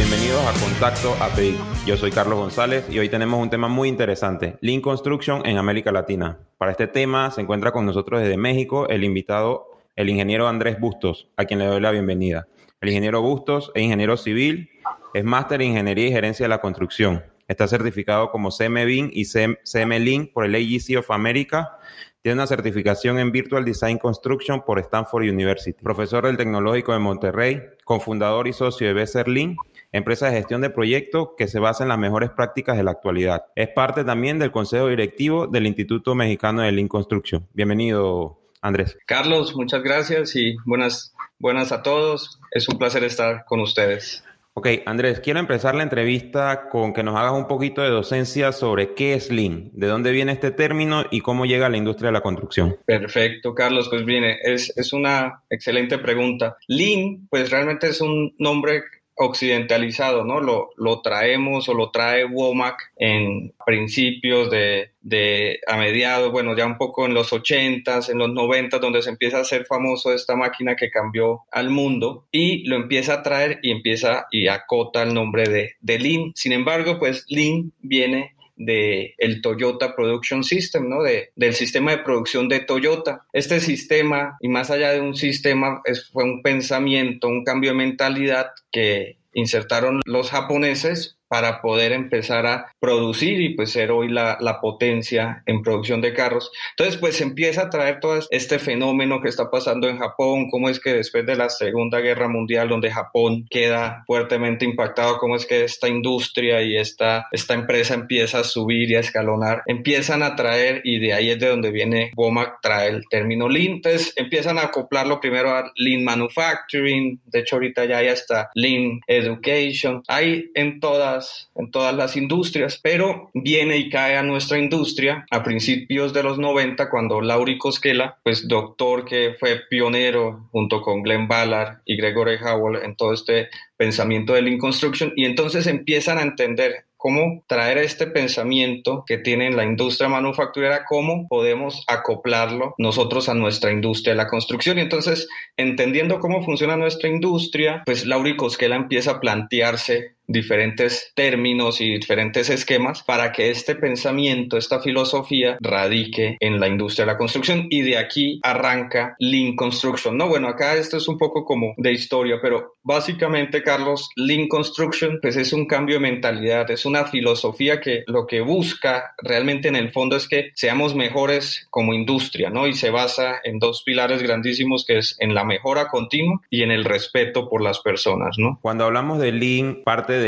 bienvenidos a Contacto API. Yo soy Carlos González y hoy tenemos un tema muy interesante, Lean Construction en América Latina. Para este tema se encuentra con nosotros desde México el invitado, el ingeniero Andrés Bustos, a quien le doy la bienvenida. El ingeniero Bustos es ingeniero civil, es máster en Ingeniería y Gerencia de la Construcción. Está certificado como CMBIN y CMLIN por el AGC of America tiene una certificación en Virtual Design Construction por Stanford University. Profesor del Tecnológico de Monterrey, cofundador y socio de Besserlin, empresa de gestión de proyectos que se basa en las mejores prácticas de la actualidad. Es parte también del Consejo Directivo del Instituto Mexicano de Lean Construction. Bienvenido, Andrés. Carlos, muchas gracias y buenas, buenas a todos. Es un placer estar con ustedes. Ok, Andrés, quiero empezar la entrevista con que nos hagas un poquito de docencia sobre qué es Lean, de dónde viene este término y cómo llega a la industria de la construcción. Perfecto, Carlos, pues viene, es, es una excelente pregunta. Lean, pues realmente es un nombre occidentalizado, ¿no? Lo, lo traemos o lo trae Womack en principios de, de, a mediados, bueno, ya un poco en los 80s, en los 90 donde se empieza a hacer famoso esta máquina que cambió al mundo y lo empieza a traer y empieza y acota el nombre de, de Lean. Sin embargo, pues Lean viene de el Toyota Production System, ¿no? De, del sistema de producción de Toyota. Este sistema, y más allá de un sistema, fue un pensamiento, un cambio de mentalidad que insertaron los japoneses para poder empezar a producir y pues ser hoy la, la, potencia en producción de carros. Entonces pues empieza a traer todo este fenómeno que está pasando en Japón, cómo es que después de la Segunda Guerra Mundial donde Japón queda fuertemente impactado, cómo es que esta industria y esta, esta empresa empieza a subir y a escalonar, empiezan a traer y de ahí es de donde viene Womack trae el término Lean, entonces empiezan a acoplarlo primero a Lean Manufacturing, de hecho ahorita ya hay hasta Lean Education, hay en todas en todas las industrias, pero viene y cae a nuestra industria a principios de los 90 cuando Lauri Koskela, pues doctor que fue pionero junto con Glenn Ballard y Gregory Howell en todo este pensamiento de Lean Construction y entonces empiezan a entender cómo traer este pensamiento que tiene la industria manufacturera, cómo podemos acoplarlo nosotros a nuestra industria de la construcción. Y entonces, entendiendo cómo funciona nuestra industria, pues Lauri Koskela empieza a plantearse diferentes términos y diferentes esquemas para que este pensamiento, esta filosofía radique en la industria de la construcción y de aquí arranca Lean Construction. No, bueno, acá esto es un poco como de historia, pero básicamente, Carlos, Lean Construction pues es un cambio de mentalidad, es una filosofía que lo que busca realmente en el fondo es que seamos mejores como industria, ¿no? Y se basa en dos pilares grandísimos que es en la mejora continua y en el respeto por las personas, ¿no? Cuando hablamos de Lean, parte de,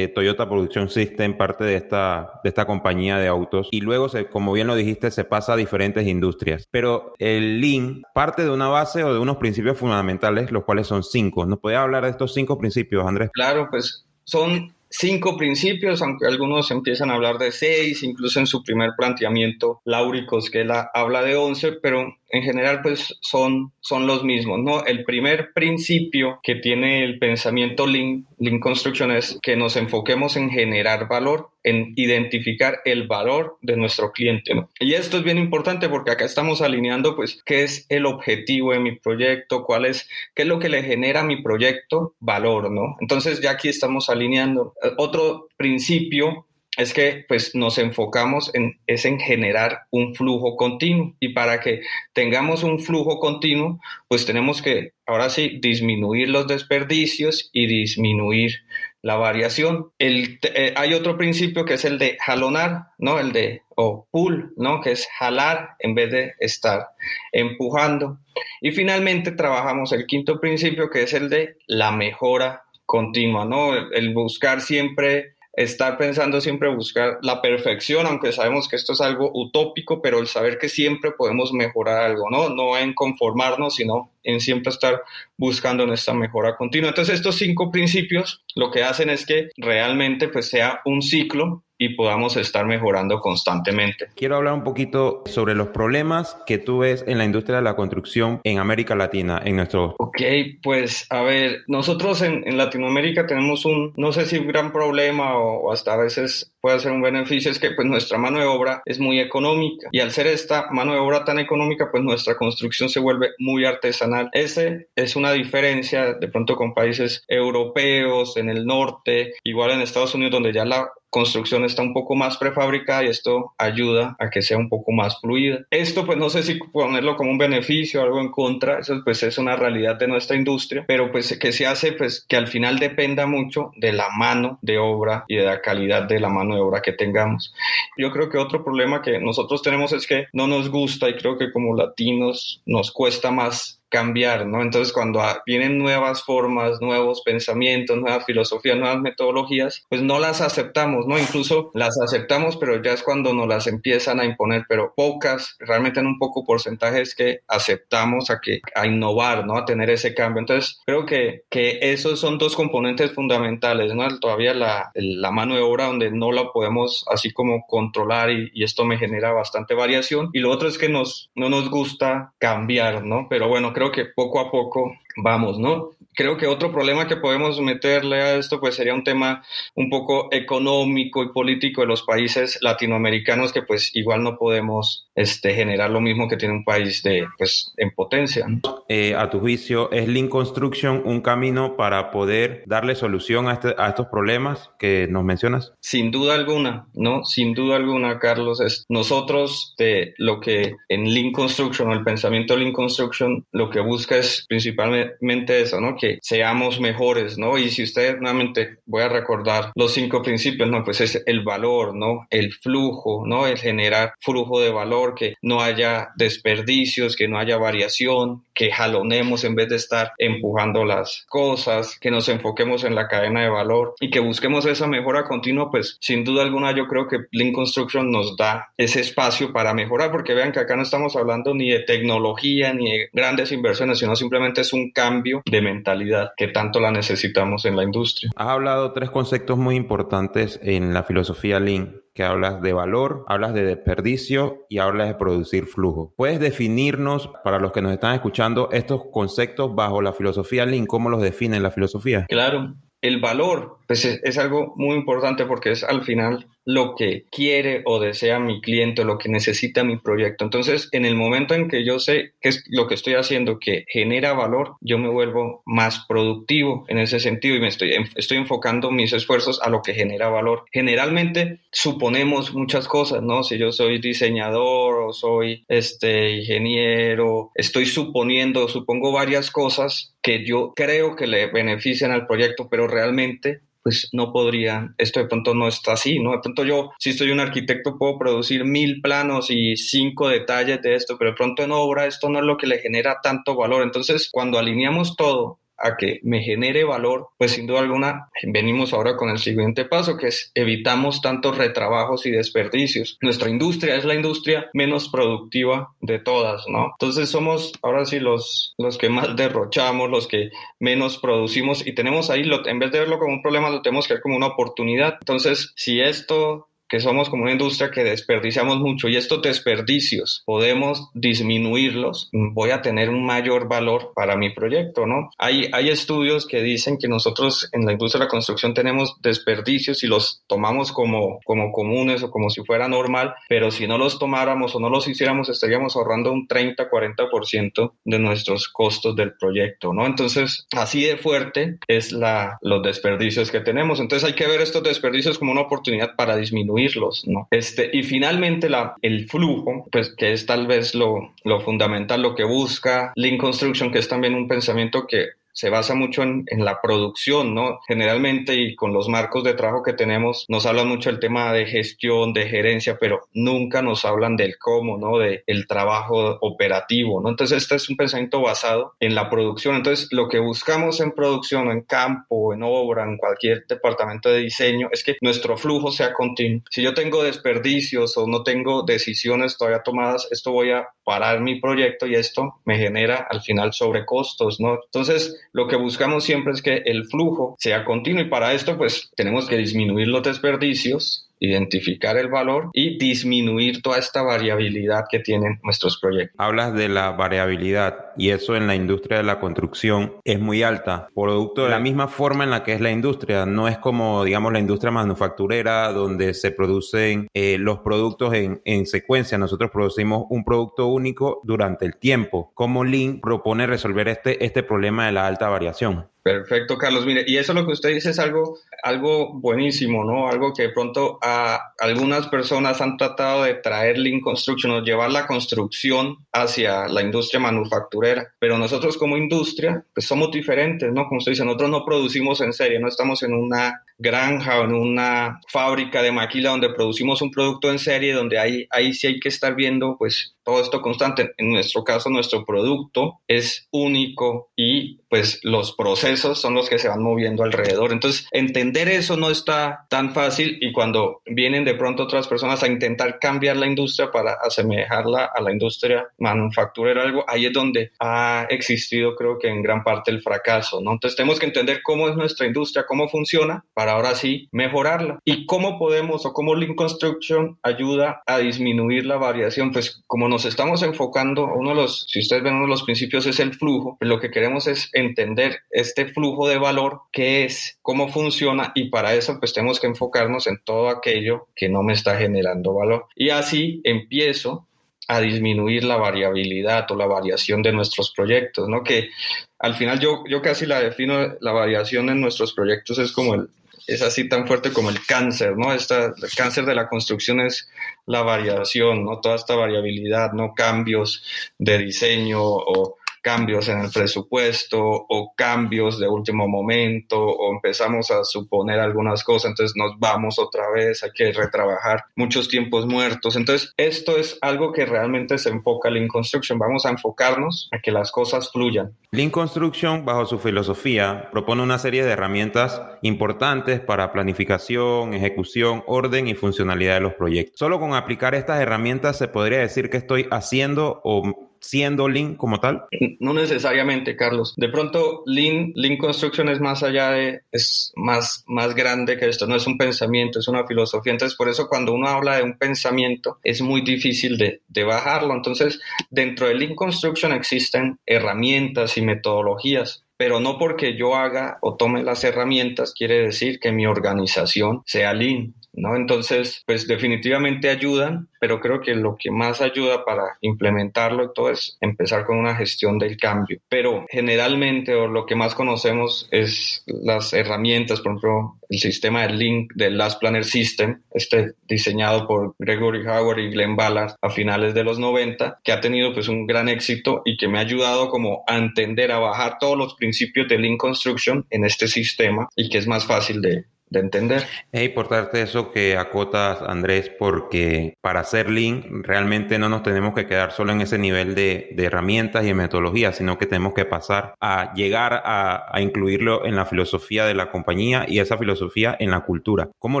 Toyota Production System, parte de esta, de esta compañía de autos, y luego, se, como bien lo dijiste, se pasa a diferentes industrias. Pero el Lean parte de una base o de unos principios fundamentales, los cuales son cinco. ¿Nos puede hablar de estos cinco principios, Andrés? Claro, pues son cinco principios, aunque algunos empiezan a hablar de seis, incluso en su primer planteamiento, Lauricos, que él habla de once, pero en general pues son, son los mismos, ¿no? El primer principio que tiene el pensamiento Lean, Lean Construction es que nos enfoquemos en generar valor, en identificar el valor de nuestro cliente, ¿no? Y esto es bien importante porque acá estamos alineando pues qué es el objetivo de mi proyecto, cuál es, qué es lo que le genera a mi proyecto valor, ¿no? Entonces ya aquí estamos alineando. Otro principio es que pues nos enfocamos en, es en generar un flujo continuo y para que tengamos un flujo continuo pues tenemos que ahora sí disminuir los desperdicios y disminuir la variación. El, eh, hay otro principio que es el de jalonar, ¿no? El de o pull, ¿no? Que es jalar en vez de estar empujando. Y finalmente trabajamos el quinto principio que es el de la mejora continua, ¿no? el buscar siempre estar pensando siempre buscar la perfección, aunque sabemos que esto es algo utópico, pero el saber que siempre podemos mejorar algo, ¿no? No en conformarnos, sino en siempre estar buscando nuestra mejora continua. Entonces, estos cinco principios lo que hacen es que realmente pues sea un ciclo y podamos estar mejorando constantemente. Quiero hablar un poquito sobre los problemas que tú ves en la industria de la construcción en América Latina, en nuestro... Ok, pues a ver, nosotros en, Latinoamérica tenemos un, no sé si un gran problema o, hasta a veces puede ser un beneficio es que pues nuestra mano de obra es muy económica y al ser esta mano de obra tan económica pues nuestra construcción se vuelve muy artesanal. Ese es una diferencia de pronto con países europeos en el norte, igual en Estados Unidos donde ya la construcción está un poco más prefabricada y esto ayuda a que sea un poco más fluida. Esto pues no sé si ponerlo como un beneficio o algo en contra, eso pues es una realidad de nuestra industria, pero pues que se hace pues que al final dependa mucho de la mano de obra y de la calidad de la mano de obra que tengamos. Yo creo que otro problema que nosotros tenemos es que no nos gusta y creo que como latinos nos cuesta más cambiar, ¿no? Entonces, cuando vienen nuevas formas, nuevos pensamientos, nuevas filosofías, nuevas metodologías, pues no las aceptamos, ¿no? Incluso las aceptamos, pero ya es cuando nos las empiezan a imponer, pero pocas, realmente en un poco porcentajes que aceptamos a que a innovar, ¿no? A tener ese cambio. Entonces, creo que, que esos son dos componentes fundamentales, ¿no? Todavía la, la mano de obra donde no la podemos así como controlar y, y esto me genera bastante variación. Y lo otro es que nos, no nos gusta cambiar, ¿no? Pero bueno, creo que poco a poco vamos, ¿no? Creo que otro problema que podemos meterle a esto pues sería un tema un poco económico y político de los países latinoamericanos que pues igual no podemos este, generar lo mismo que tiene un país de pues en potencia. Eh, a tu juicio, ¿es Lean Construction un camino para poder darle solución a, este, a estos problemas que nos mencionas? Sin duda alguna, ¿no? Sin duda alguna, Carlos. Es nosotros de lo que en Lean Construction o el pensamiento Lean Construction lo que busca es principalmente eso, ¿no? Que seamos mejores, ¿no? Y si usted nuevamente voy a recordar los cinco principios, ¿no? Pues es el valor, ¿no? El flujo, ¿no? El generar flujo de valor, que no haya desperdicios, que no haya variación, que jalonemos en vez de estar empujando las cosas, que nos enfoquemos en la cadena de valor y que busquemos esa mejora continua, pues sin duda alguna yo creo que Lean Construction nos da ese espacio para mejorar, porque vean que acá no estamos hablando ni de tecnología ni de grandes inversiones, sino simplemente es un cambio de mentalidad que tanto la necesitamos en la industria. Has hablado tres conceptos muy importantes en la filosofía Lean que hablas de valor, hablas de desperdicio y hablas de producir flujo. ¿Puedes definirnos, para los que nos están escuchando, estos conceptos bajo la filosofía Lean? ¿Cómo los define la filosofía? Claro, el valor pues es, algo muy importante porque es al final lo que quiere o desea mi cliente, lo que necesita mi proyecto. Entonces, en el momento en que yo sé que es lo que estoy haciendo que genera valor, yo me vuelvo más productivo en ese sentido y me estoy, estoy enfocando mis esfuerzos a lo que genera valor. Generalmente suponemos muchas cosas, ¿no? Si yo soy diseñador o soy este ingeniero, estoy suponiendo, supongo varias cosas que yo creo que le benefician al proyecto, pero realmente pues no podrían, esto de pronto no está así, ¿no? De pronto yo, si soy un arquitecto, puedo producir mil planos y cinco detalles de esto, pero de pronto en obra esto no es lo que le genera tanto valor. Entonces, cuando alineamos todo a que me genere valor, pues sin duda alguna venimos ahora con el siguiente paso, que es evitamos tantos retrabajos y desperdicios. Nuestra industria es la industria menos productiva de todas, ¿no? Entonces somos ahora sí los, los que más derrochamos, los que menos producimos y tenemos ahí, lo, en vez de verlo como un problema, lo tenemos que ver como una oportunidad. Entonces, si esto que somos como una industria que desperdiciamos mucho y estos desperdicios podemos disminuirlos, voy a tener un mayor valor para mi proyecto, ¿no? Hay, hay estudios que dicen que nosotros en la industria de la construcción tenemos desperdicios y los tomamos como, como comunes o como si fuera normal, pero si no los tomáramos o no los hiciéramos estaríamos ahorrando un 30-40% de nuestros costos del proyecto, ¿no? Entonces, así de fuerte es la, los desperdicios que tenemos. Entonces hay que ver estos desperdicios como una oportunidad para disminuir ¿no? Este, y finalmente la, el flujo, pues que es tal vez lo, lo fundamental, lo que busca Lean Construction, que es también un pensamiento que se basa mucho en, en, la producción, ¿no? Generalmente y con los marcos de trabajo que tenemos, nos hablan mucho del tema de gestión, de gerencia, pero nunca nos hablan del cómo, ¿no? De el trabajo operativo, ¿no? Entonces, este es un pensamiento basado en la producción. Entonces, lo que buscamos en producción, en campo, en obra, en cualquier departamento de diseño, es que nuestro flujo sea continuo. Si yo tengo desperdicios o no tengo decisiones todavía tomadas, esto voy a parar mi proyecto y esto me genera al final sobrecostos, ¿no? Entonces, lo que buscamos siempre es que el flujo sea continuo y para esto pues tenemos que disminuir los desperdicios identificar el valor y disminuir toda esta variabilidad que tienen nuestros proyectos. Hablas de la variabilidad y eso en la industria de la construcción es muy alta, producto de la misma forma en la que es la industria. No es como, digamos, la industria manufacturera donde se producen eh, los productos en, en secuencia. Nosotros producimos un producto único durante el tiempo. ¿Cómo Lean propone resolver este, este problema de la alta variación? Perfecto, Carlos. Mire, y eso lo que usted dice es algo, algo buenísimo, ¿no? Algo que de pronto a algunas personas han tratado de traer Lean Construction o llevar la construcción hacia la industria manufacturera. Pero nosotros como industria, pues somos diferentes, ¿no? Como usted dice, nosotros no producimos en serie, no estamos en una granja o en una fábrica de maquila donde producimos un producto en serie, donde ahí, ahí sí hay que estar viendo, pues, todo esto constante. En nuestro caso, nuestro producto es único y pues los procesos son los que se van moviendo alrededor. Entonces, entender eso no está tan fácil y cuando vienen de pronto otras personas a intentar cambiar la industria para asemejarla a la industria manufacturera, algo, ahí es donde ha existido creo que en gran parte el fracaso, ¿no? Entonces, tenemos que entender cómo es nuestra industria, cómo funciona para ahora sí mejorarla y cómo podemos o cómo Lean Construction ayuda a disminuir la variación, pues como nos estamos enfocando, uno de los, si ustedes ven, uno de los principios es el flujo, lo que queremos es entender este flujo de valor, qué es, cómo funciona y para eso pues tenemos que enfocarnos en todo aquello que no me está generando valor. Y así empiezo a disminuir la variabilidad o la variación de nuestros proyectos, ¿no? Que al final yo, yo casi la defino, la variación en nuestros proyectos es como el, es así tan fuerte como el cáncer, ¿no? Esta, el cáncer de la construcción es la variación, ¿no? Toda esta variabilidad, ¿no? Cambios de diseño o cambios en el presupuesto o cambios de último momento o empezamos a suponer algunas cosas, entonces nos vamos otra vez, hay que retrabajar muchos tiempos muertos. Entonces, esto es algo que realmente se enfoca Lean Construction. Vamos a enfocarnos a que las cosas fluyan. Lean Construction, bajo su filosofía, propone una serie de herramientas importantes para planificación, ejecución, orden y funcionalidad de los proyectos. Solo con aplicar estas herramientas se podría decir que estoy haciendo o siendo Lean como tal? No necesariamente, Carlos. De pronto, Lean, Lean Construction es más allá es más, más grande que esto, no es un pensamiento, es una filosofía. Entonces, por eso cuando uno habla de un pensamiento, es muy difícil de, de bajarlo. Entonces, dentro de Lean Construction existen herramientas y metodologías pero no porque yo haga o tome las herramientas quiere decir que mi organización sea lean. ¿No? Entonces, pues definitivamente ayudan, pero creo que lo que más ayuda para implementarlo todo es empezar con una gestión del cambio. Pero generalmente, o lo que más conocemos es las herramientas, por ejemplo, el sistema de Link del Last Planner System, este diseñado por Gregory Howard y Glenn Ballard a finales de los 90, que ha tenido pues un gran éxito y que me ha ayudado como a entender, a bajar todos los principios de Lean Construction en este sistema y que es más fácil de, de entender. Es importante eso que acotas, Andrés, porque para hacer Lean realmente no nos tenemos que quedar solo en ese nivel de, herramientas y de metodología, sino que tenemos que pasar a llegar a, incluirlo en la filosofía de la compañía y esa filosofía en la cultura. ¿Cómo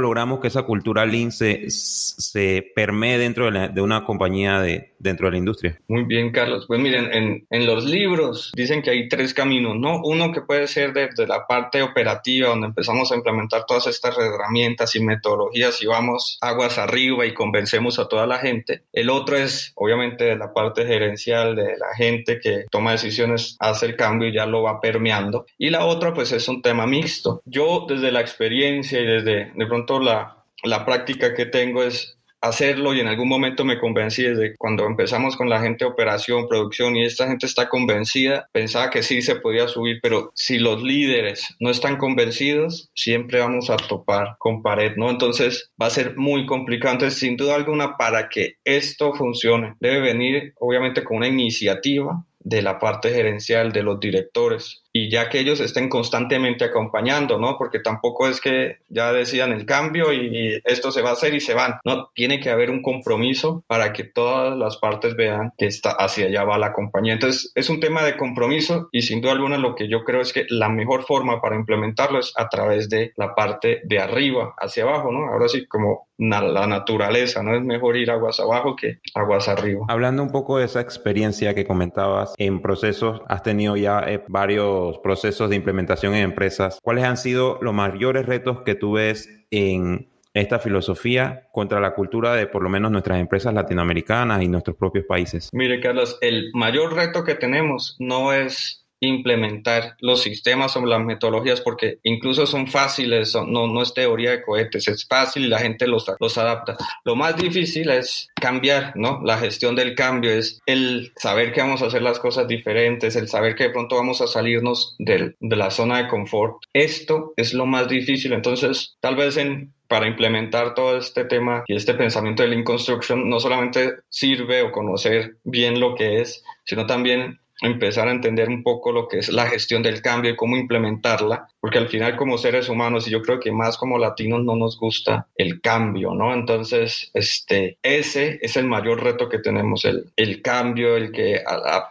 logramos que esa cultura Lean se, se permee dentro de, una compañía de, dentro de la industria? Muy bien, Carlos. Pues miren, en, en los libros dicen que hay tres caminos, ¿no? Uno que puede ser desde la parte operativa, donde empezamos a implementar todas estas herramientas y metodologías y vamos aguas arriba y convencemos a toda la gente. El otro es, obviamente, la parte gerencial, de la gente que toma decisiones, hace el cambio y ya lo va permeando. Y la otra, pues, es un tema mixto. Yo, desde la experiencia y desde, de pronto, la, la práctica que tengo es hacerlo y en algún momento me convencí desde cuando empezamos con la gente de operación, producción y esta gente está convencida, pensaba que sí se podía subir, pero si los líderes no están convencidos, siempre vamos a topar con pared, ¿no? Entonces va a ser muy complicado. Sin duda alguna, para que esto funcione, debe venir obviamente con una iniciativa de la parte gerencial, de los directores, y ya que ellos estén constantemente acompañando, ¿no? Porque tampoco es que ya decidan el cambio y, esto se va a hacer y se van, ¿no? Tiene que haber un compromiso para que todas las partes vean que está hacia allá va la compañía. Entonces, es un tema de compromiso y sin duda alguna lo que yo creo es que la mejor forma para implementarlo es a través de la parte de arriba hacia abajo, ¿no? Ahora sí, como la naturaleza, ¿no? Es mejor ir aguas abajo que aguas arriba. Hablando un poco de esa experiencia que comentabas en procesos, has tenido ya eh, varios procesos de implementación en empresas, ¿cuáles han sido los mayores retos que tú ves en esta filosofía contra la cultura de por lo menos nuestras empresas latinoamericanas y nuestros propios países? Mire, Carlos, el mayor reto que tenemos no es implementar los sistemas o las metodologías porque incluso son fáciles, no, no es teoría de cohetes, es fácil y la gente los, los adapta. Lo más difícil es cambiar, ¿no? La gestión del cambio es el saber que vamos a hacer las cosas diferentes, el saber que de pronto vamos a salirnos de la zona de confort. Esto es lo más difícil, entonces tal vez en para implementar todo este tema y este pensamiento de Lean Construction no solamente sirve o conocer bien lo que es, sino también empezar a entender un poco lo que es la gestión del cambio y cómo implementarla, porque al final como seres humanos, y yo creo que más como latinos no nos gusta el cambio, ¿no? Entonces, este, ese es el mayor reto que tenemos, el, el cambio, el que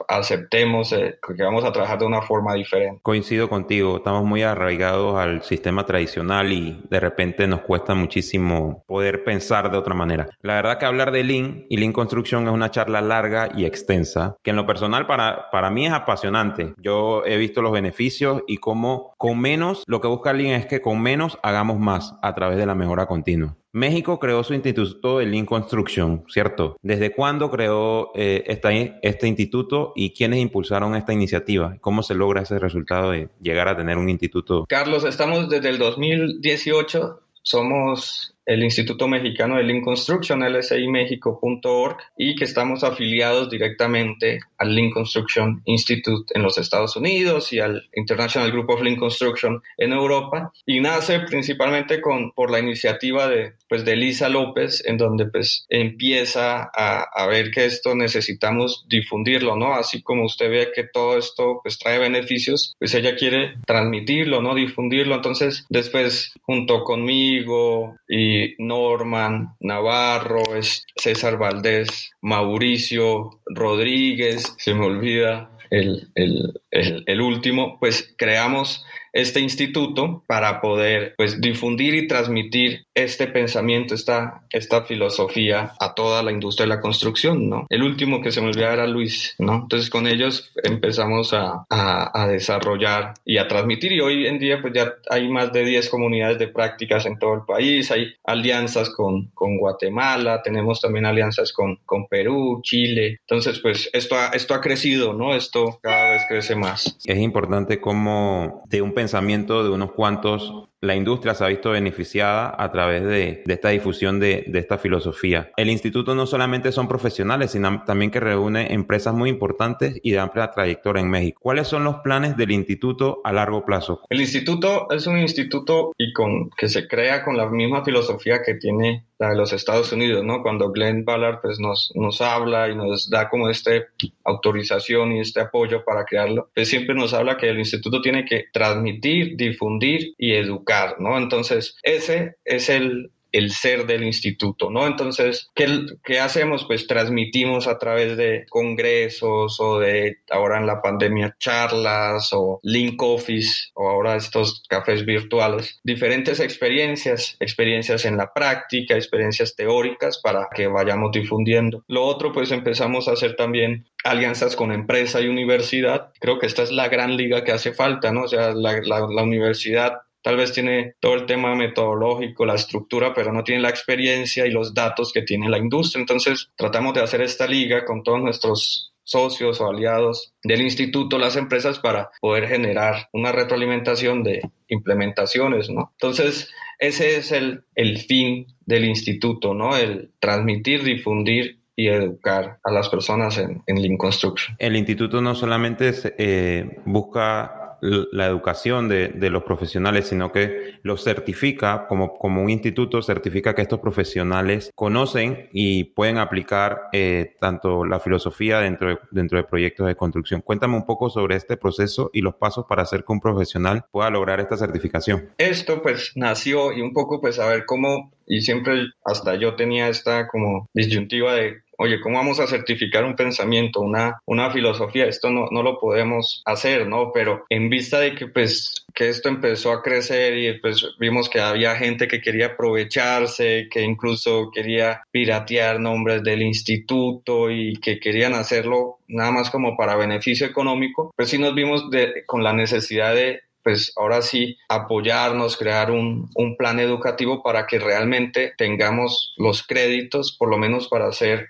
aceptemos eh, que vamos a trabajar de una forma diferente. Coincido contigo, estamos muy arraigados al sistema tradicional y de repente nos cuesta muchísimo poder pensar de otra manera. La verdad que hablar de Lean y Lean Construction es una charla larga y extensa, que en lo personal para para mí es apasionante. Yo he visto los beneficios y cómo con menos, lo que busca Lean es que con menos hagamos más a través de la mejora continua. México creó su instituto de Lean Construction, ¿cierto? ¿Desde cuándo creó eh, este instituto y quiénes impulsaron esta iniciativa? ¿Cómo se logra ese resultado de llegar a tener un instituto? Carlos, estamos desde el 2018, somos el Instituto Mexicano de Lean Construction, lsimexico.org, y que estamos afiliados directamente al Lean Construction Institute en los Estados Unidos y al International Group of Lean Construction en Europa. Y nace principalmente con, por la iniciativa de, pues, de Lisa López, en donde pues, empieza a, a ver que esto necesitamos difundirlo, ¿no? Así como usted ve que todo esto pues, trae beneficios, pues ella quiere transmitirlo, ¿no? Difundirlo. Entonces, después, junto conmigo y Norman, Navarro, César Valdés, Mauricio Rodríguez, se me olvida el, el último, pues creamos este instituto para poder pues difundir y transmitir este pensamiento, esta, esta filosofía a toda la industria de la construcción, ¿no? El último que se me olvidaba era Luis, ¿no? Entonces con ellos empezamos a, a, desarrollar y a transmitir y hoy en día pues ya hay más de 10 comunidades de prácticas en todo el país, hay alianzas con, con Guatemala, tenemos también alianzas con, con Perú, Chile, entonces pues esto ha, esto ha crecido, ¿no? Esto cada vez crece más. Es importante como de un pensamiento de unos cuantos la industria se ha visto beneficiada a través de, esta difusión de, esta filosofía. El instituto no solamente son profesionales, sino también que reúne empresas muy importantes y de amplia trayectoria en México. ¿Cuáles son los planes del instituto a largo plazo? El instituto es un instituto y con, que se crea con la misma filosofía que tiene la de los Estados Unidos, ¿no? Cuando Glenn Ballard pues, nos, nos habla y nos da como esta autorización y este apoyo para crearlo, pues siempre nos habla que el instituto tiene que transmitir, difundir y educar ¿no? Entonces, ese es el, el ser del instituto, ¿no? Entonces, ¿qué, ¿qué, hacemos? Pues transmitimos a través de congresos o de ahora en la pandemia charlas o link office o ahora estos cafés virtuales, diferentes experiencias, experiencias en la práctica, experiencias teóricas para que vayamos difundiendo. Lo otro, pues empezamos a hacer también alianzas con empresa y universidad. Creo que esta es la gran liga que hace falta, ¿no? O sea, la, la universidad tal vez tiene todo el tema metodológico, la estructura, pero no tiene la experiencia y los datos que tiene la industria. Entonces, tratamos de hacer esta liga con todos nuestros socios o aliados del instituto, las empresas, para poder generar una retroalimentación de implementaciones, ¿no? Entonces, ese es el, el fin del instituto, ¿no? El transmitir, difundir y educar a las personas en, en Lean Construction. El instituto no solamente eh, busca la educación de, de, los profesionales, sino que los certifica como, como un instituto, certifica que estos profesionales conocen y pueden aplicar eh, tanto la filosofía dentro de, dentro de proyectos de construcción. Cuéntame un poco sobre este proceso y los pasos para hacer que un profesional pueda lograr esta certificación. Esto pues nació y un poco pues a ver cómo, y siempre hasta yo tenía esta como disyuntiva de oye, ¿cómo vamos a certificar un pensamiento, una, una filosofía? Esto no, no lo podemos hacer, ¿no? Pero en vista de que pues que esto empezó a crecer y pues vimos que había gente que quería aprovecharse, que incluso quería piratear nombres del instituto y que querían hacerlo nada más como para beneficio económico, pues sí nos vimos de, con la necesidad de pues ahora sí apoyarnos, crear un, un plan educativo para que realmente tengamos los créditos, por lo menos para hacer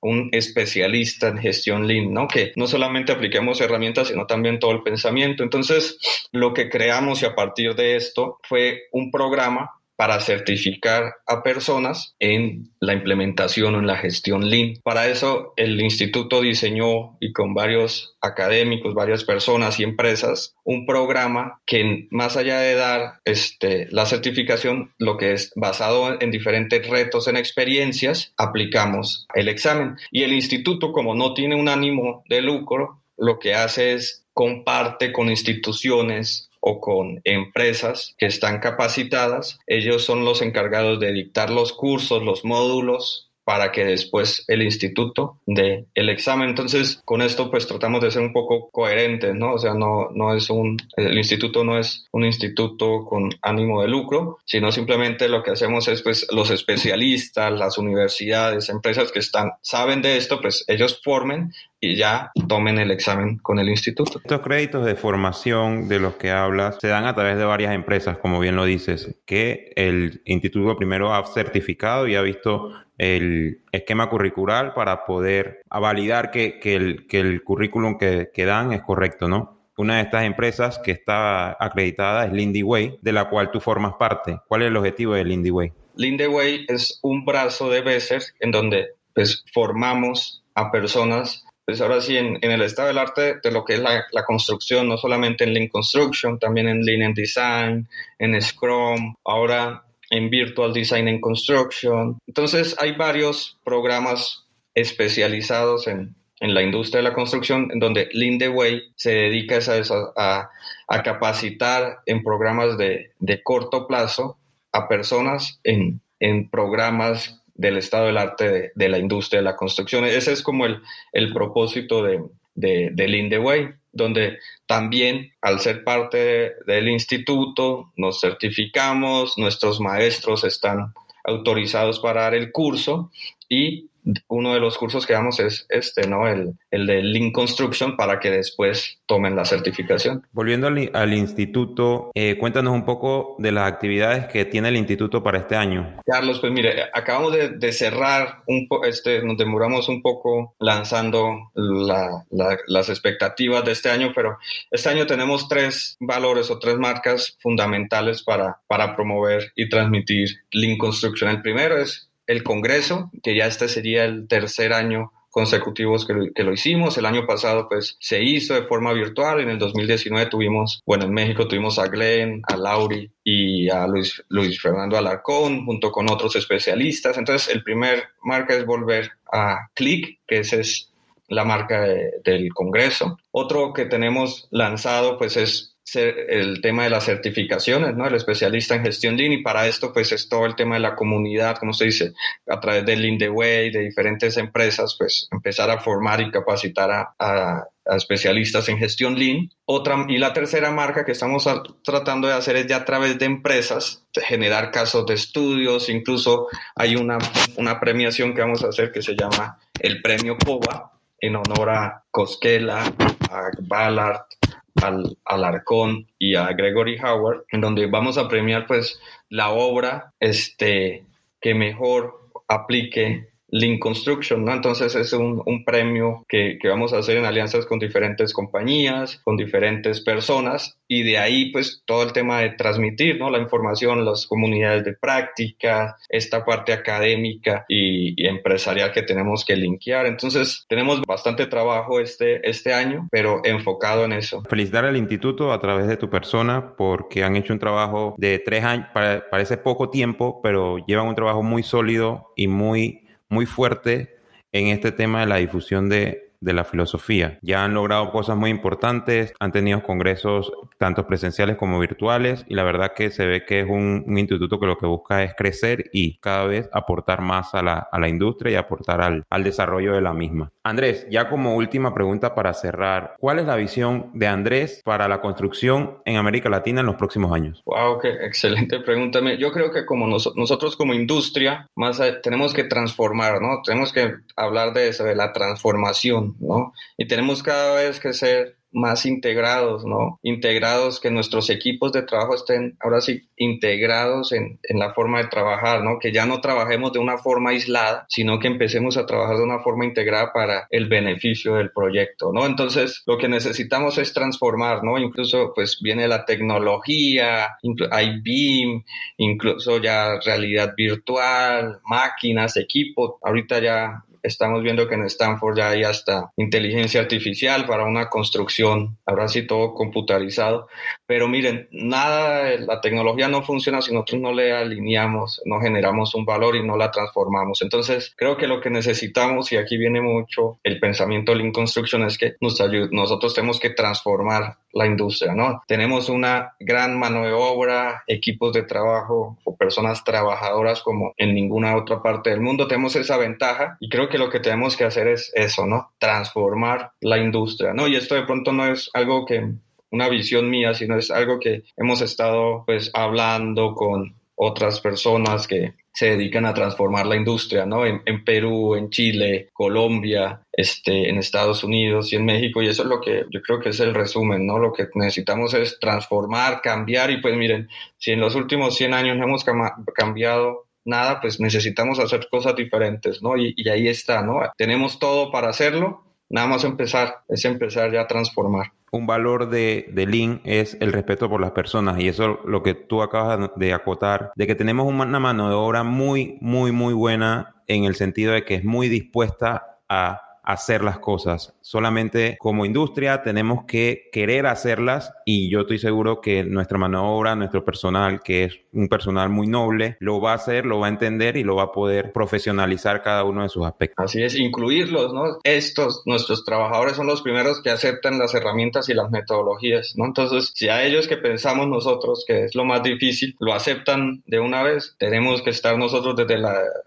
un especialista en gestión Lean, ¿no? Que no solamente apliquemos herramientas, sino también todo el pensamiento. Entonces, lo que creamos y a partir de esto fue un programa para certificar a personas en la implementación o en la gestión Lean. Para eso el instituto diseñó y con varios académicos, varias personas y empresas un programa que más allá de dar este, la certificación, lo que es basado en diferentes retos, en experiencias, aplicamos el examen. Y el instituto, como no tiene un ánimo de lucro, lo que hace es comparte con instituciones o con empresas que están capacitadas. Ellos son los encargados de dictar los cursos, los módulos para que después el instituto dé el examen. Entonces, con esto pues tratamos de ser un poco coherentes, ¿no? O sea, no, no es un, el instituto no es un instituto con ánimo de lucro, sino simplemente lo que hacemos es pues los especialistas, las universidades, empresas que están, saben de esto, pues ellos formen y ya tomen el examen con el instituto. Estos créditos de formación de los que hablas se dan a través de varias empresas, como bien lo dices, que el instituto primero ha certificado y ha visto el esquema curricular para poder validar que, que, el, que el currículum que, que dan es correcto, ¿no? Una de estas empresas que está acreditada es Lindy Way, de la cual tú formas parte. ¿Cuál es el objetivo de Lindy Way? Lindy Way es un brazo de Besser en donde pues, formamos a personas pues ahora sí, en, en, el estado del arte de lo que es la, la, construcción, no solamente en Lean Construction, también en Lean Design, en Scrum, ahora en Virtual Design and Construction. Entonces hay varios programas especializados en, en la industria de la construcción, en donde the Way se dedica a, a, a capacitar en programas de, de, corto plazo a personas en, en programas del estado del arte de, la industria de la construcción. Ese es como el, el propósito de, de, de Lean the Way, donde también al ser parte del instituto nos certificamos, nuestros maestros están autorizados para dar el curso y uno de los cursos que damos es este, ¿no? El, el de Lean Construction para que después tomen la certificación. Volviendo al, al instituto, eh, cuéntanos un poco de las actividades que tiene el instituto para este año. Carlos, pues mire, acabamos de, de cerrar, un po este, nos demoramos un poco lanzando la, la, las expectativas de este año, pero este año tenemos tres valores o tres marcas fundamentales para, para promover y transmitir Lean Construction. El primero es el Congreso, que ya este sería el tercer año consecutivos que lo, que lo, hicimos. El año pasado pues se hizo de forma virtual. En el 2019 tuvimos, bueno, en México tuvimos a Glenn, a Lauri y a Luis, Luis Fernando Alarcón junto con otros especialistas. Entonces el primer marca es volver a Click, que esa es la marca de, del Congreso. Otro que tenemos lanzado pues es el tema de las certificaciones, ¿no? El especialista en gestión Lean y para esto pues es todo el tema de la comunidad, como se dice, a través de Lean the Way, de diferentes empresas, pues empezar a formar y capacitar a, a, a especialistas en gestión Lean. Otra, y la tercera marca que estamos a, tratando de hacer es ya a través de empresas, de generar casos de estudios, incluso hay una, una premiación que vamos a hacer que se llama el Premio COBA, en honor a Cosquela, a Ballard, al Alarcón y a Gregory Howard, en donde vamos a premiar pues la obra este, que mejor aplique Lean Construction, ¿no? Entonces es un, un premio que, que, vamos a hacer en alianzas con diferentes compañías, con diferentes personas y de ahí pues todo el tema de transmitir, ¿no? La información, las comunidades de práctica, esta parte académica y, y empresarial que tenemos que linkear. Entonces tenemos bastante trabajo este, este año, pero enfocado en eso. Felicitar al instituto a través de tu persona porque han hecho un trabajo de tres años, parece poco tiempo, pero llevan un trabajo muy sólido y muy muy fuerte en este tema de la difusión de, de la filosofía. Ya han logrado cosas muy importantes, han tenido congresos tanto presenciales como virtuales y la verdad que se ve que es un, instituto que lo que busca es crecer y cada vez aportar más a la, a la industria y aportar al, al, desarrollo de la misma. Andrés, ya como última pregunta para cerrar, ¿cuál es la visión de Andrés para la construcción en América Latina en los próximos años? Wow, qué excelente pregunta. Yo creo que como nos, nosotros como industria, más tenemos que transformar, ¿no? Tenemos que hablar de eso, de la transformación ¿no? Y tenemos cada vez que ser más integrados, ¿no? Integrados, que nuestros equipos de trabajo estén ahora sí integrados en, en, la forma de trabajar, ¿no? Que ya no trabajemos de una forma aislada, sino que empecemos a trabajar de una forma integrada para el beneficio del proyecto, ¿no? Entonces, lo que necesitamos es transformar, ¿no? Incluso, pues, viene la tecnología, hay BIM, incluso ya realidad virtual, máquinas, equipos. Ahorita ya Estamos viendo que en Stanford ya hay hasta inteligencia artificial para una construcción, ahora sí todo computarizado. Pero miren, nada, la tecnología no funciona si nosotros no le alineamos, no generamos un valor y no la transformamos. Entonces, creo que lo que necesitamos, y aquí viene mucho el pensamiento Lean Construction, es que nos nosotros tenemos que transformar la industria, ¿no? Tenemos una gran mano de obra, equipos de trabajo o personas trabajadoras como en ninguna otra parte del mundo. Tenemos esa ventaja y creo que lo que tenemos que hacer es eso, ¿no? Transformar la industria, ¿no? Y esto de pronto no es algo que una visión mía, sino es algo que hemos estado pues hablando con otras personas que se dedican a transformar la industria, ¿no? En, Perú, en Chile, Colombia, este, en Estados Unidos y en México, y eso es lo que yo creo que es el resumen, ¿no? Lo que necesitamos es transformar, cambiar, y pues miren, si en los últimos 100 años no hemos cambiado nada, pues necesitamos hacer cosas diferentes, ¿no? Y, y ahí está, ¿no? Tenemos todo para hacerlo, nada más empezar, es empezar ya a transformar. Un valor de, de Lean es el respeto por las personas y eso lo que tú acabas de acotar, de que tenemos una mano de obra muy, muy, muy buena en el sentido de que es muy dispuesta a hacer las cosas. Solamente como industria tenemos que querer hacerlas y yo estoy seguro que nuestra mano de obra, nuestro personal, que es un personal muy noble, lo va a hacer, lo va a entender y lo va a poder profesionalizar cada uno de sus aspectos. Así es, incluirlos, ¿no? Estos, nuestros trabajadores son los primeros que aceptan las herramientas y las metodologías, ¿no? Entonces, si a ellos que pensamos nosotros que es lo más difícil, lo aceptan de una vez, tenemos que estar nosotros desde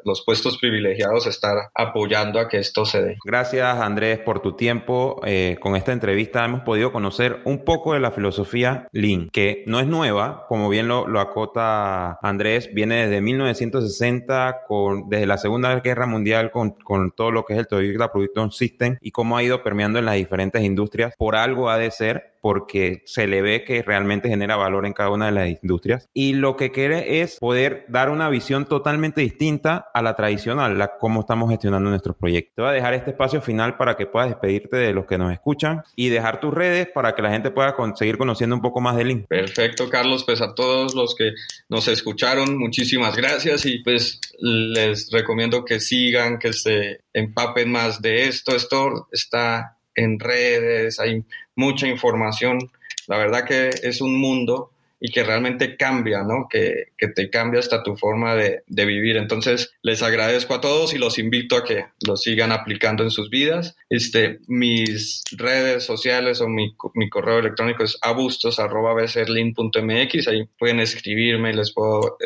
los puestos privilegiados, estar apoyando a que esto se dé. Gracias, Andrés, por tu tiempo. Eh, con esta entrevista hemos podido conocer un poco de la filosofía Lean, que no es nueva, como bien lo, lo acota Andrés viene desde 1960, con, desde la Segunda Guerra Mundial, con, con todo lo que es el Toyota Production System y cómo ha ido permeando en las diferentes industrias. Por algo ha de ser porque se le ve que realmente genera valor en cada una de las industrias. Y lo que quiere es poder dar una visión totalmente distinta a la tradicional, la cómo estamos gestionando nuestros proyectos. Te voy a dejar este espacio final para que puedas despedirte de los que nos escuchan y dejar tus redes para que la gente pueda seguir conociendo un poco más de Link. Perfecto, Carlos. Pues a todos los que nos escucharon, muchísimas gracias y pues les recomiendo que sigan, que se empapen más de esto. Esto está en redes, hay mucha información. La verdad que es un mundo y que realmente cambia, ¿no? Que, que te cambia hasta tu forma de, de, vivir. Entonces, les agradezco a todos y los invito a que lo sigan aplicando en sus vidas. Este, mis redes sociales o mi, mi correo electrónico es abustos.becerlin.mx. Ahí pueden escribirme y les puedo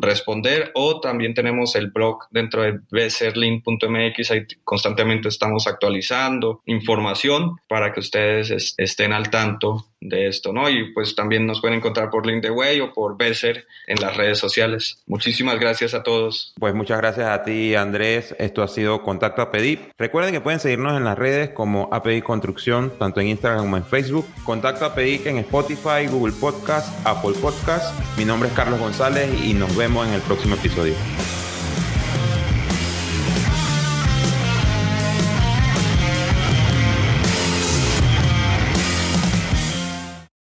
responder. O también tenemos el blog dentro de becerlin.mx. Ahí constantemente estamos actualizando información para que ustedes estén al tanto de esto, ¿no? Y pues también nos pueden encontrar por LinkedIn o por Besser en las redes sociales. Muchísimas gracias a todos. Pues muchas gracias a ti, Andrés. Esto ha sido Contacto APEDI. Recuerden que pueden seguirnos en las redes como APEDI Construcción, tanto en Instagram como en Facebook. Contacto APEDI en Spotify, Google Podcast, Apple Podcast. Mi nombre es Carlos González y nos vemos en el próximo episodio.